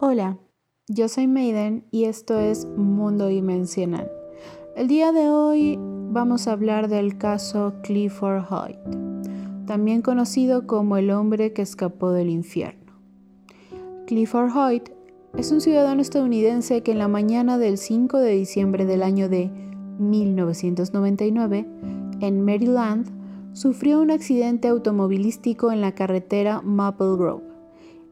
Hola, yo soy Maiden y esto es Mundo Dimensional. El día de hoy vamos a hablar del caso Clifford Hoyt, también conocido como el hombre que escapó del infierno. Clifford Hoyt es un ciudadano estadounidense que en la mañana del 5 de diciembre del año de 1999, en Maryland, sufrió un accidente automovilístico en la carretera Maple Grove.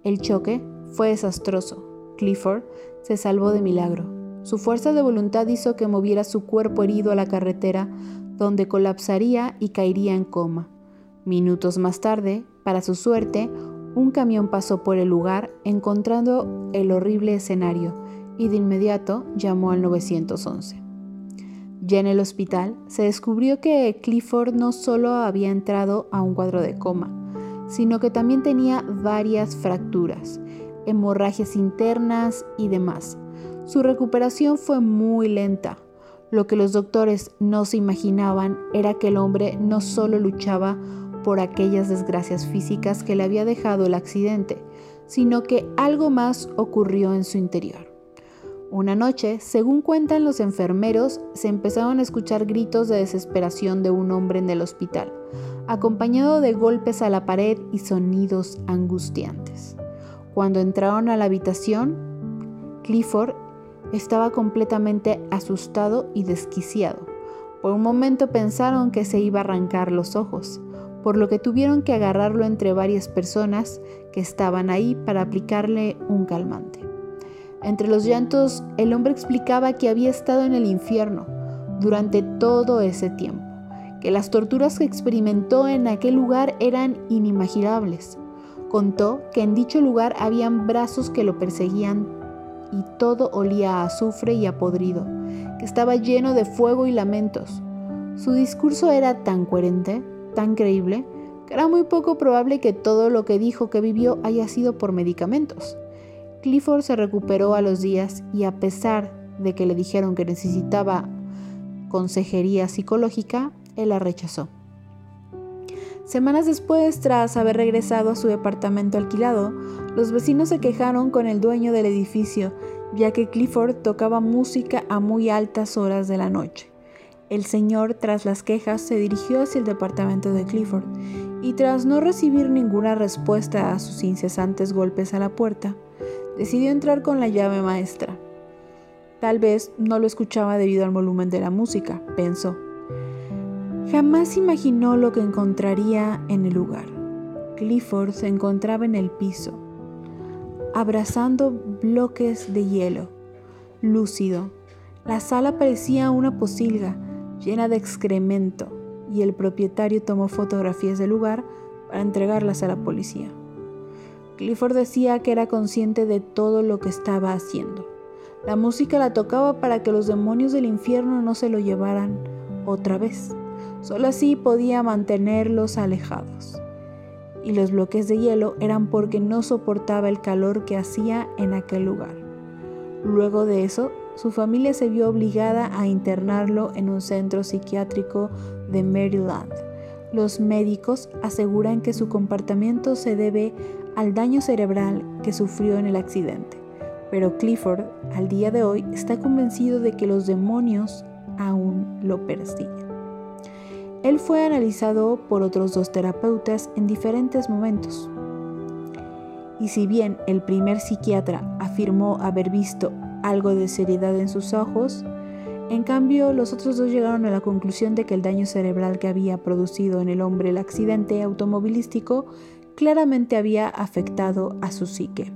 El choque fue desastroso. Clifford se salvó de milagro. Su fuerza de voluntad hizo que moviera su cuerpo herido a la carretera, donde colapsaría y caería en coma. Minutos más tarde, para su suerte, un camión pasó por el lugar encontrando el horrible escenario y de inmediato llamó al 911. Ya en el hospital se descubrió que Clifford no solo había entrado a un cuadro de coma, sino que también tenía varias fracturas, hemorragias internas y demás. Su recuperación fue muy lenta. Lo que los doctores no se imaginaban era que el hombre no solo luchaba por aquellas desgracias físicas que le había dejado el accidente, sino que algo más ocurrió en su interior. Una noche, según cuentan los enfermeros, se empezaron a escuchar gritos de desesperación de un hombre en el hospital, acompañado de golpes a la pared y sonidos angustiantes. Cuando entraron a la habitación, Clifford estaba completamente asustado y desquiciado. Por un momento pensaron que se iba a arrancar los ojos, por lo que tuvieron que agarrarlo entre varias personas que estaban ahí para aplicarle un calmante. Entre los llantos, el hombre explicaba que había estado en el infierno durante todo ese tiempo, que las torturas que experimentó en aquel lugar eran inimaginables. Contó que en dicho lugar habían brazos que lo perseguían y todo olía a azufre y a podrido, que estaba lleno de fuego y lamentos. Su discurso era tan coherente, tan creíble, que era muy poco probable que todo lo que dijo que vivió haya sido por medicamentos. Clifford se recuperó a los días y a pesar de que le dijeron que necesitaba consejería psicológica, él la rechazó. Semanas después, tras haber regresado a su departamento alquilado, los vecinos se quejaron con el dueño del edificio, ya que Clifford tocaba música a muy altas horas de la noche. El señor, tras las quejas, se dirigió hacia el departamento de Clifford y tras no recibir ninguna respuesta a sus incesantes golpes a la puerta, decidió entrar con la llave maestra. Tal vez no lo escuchaba debido al volumen de la música, pensó. Jamás imaginó lo que encontraría en el lugar. Clifford se encontraba en el piso, abrazando bloques de hielo, lúcido. La sala parecía una posilga llena de excremento y el propietario tomó fotografías del lugar para entregarlas a la policía. Clifford decía que era consciente de todo lo que estaba haciendo. La música la tocaba para que los demonios del infierno no se lo llevaran otra vez. Solo así podía mantenerlos alejados. Y los bloques de hielo eran porque no soportaba el calor que hacía en aquel lugar. Luego de eso, su familia se vio obligada a internarlo en un centro psiquiátrico de Maryland. Los médicos aseguran que su comportamiento se debe al daño cerebral que sufrió en el accidente, pero Clifford al día de hoy está convencido de que los demonios aún lo persiguen. Él fue analizado por otros dos terapeutas en diferentes momentos. Y si bien el primer psiquiatra afirmó haber visto algo de seriedad en sus ojos, en cambio los otros dos llegaron a la conclusión de que el daño cerebral que había producido en el hombre el accidente automovilístico claramente había afectado a su psique.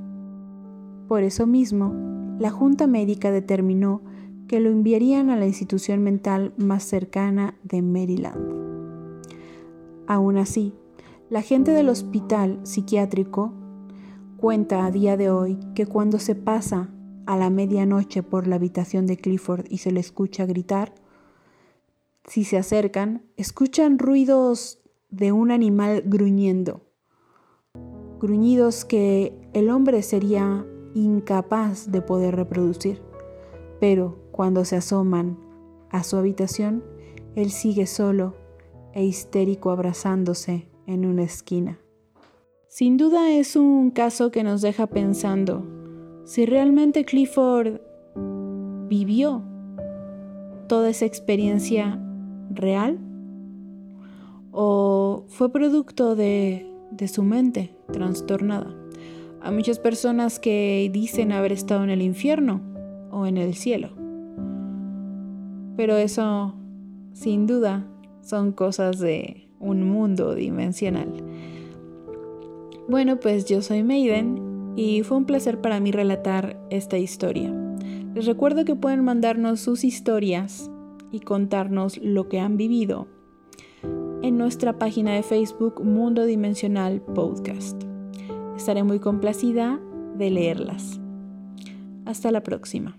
Por eso mismo, la Junta Médica determinó que lo enviarían a la institución mental más cercana de Maryland. Aún así, la gente del hospital psiquiátrico cuenta a día de hoy que cuando se pasa a la medianoche por la habitación de Clifford y se le escucha gritar, si se acercan, escuchan ruidos de un animal gruñendo gruñidos que el hombre sería incapaz de poder reproducir. Pero cuando se asoman a su habitación, él sigue solo e histérico abrazándose en una esquina. Sin duda es un caso que nos deja pensando si realmente Clifford vivió toda esa experiencia real o fue producto de, de su mente trastornada. Hay muchas personas que dicen haber estado en el infierno o en el cielo. Pero eso, sin duda, son cosas de un mundo dimensional. Bueno, pues yo soy Maiden y fue un placer para mí relatar esta historia. Les recuerdo que pueden mandarnos sus historias y contarnos lo que han vivido en nuestra página de Facebook Mundo Dimensional Podcast. Estaré muy complacida de leerlas. Hasta la próxima.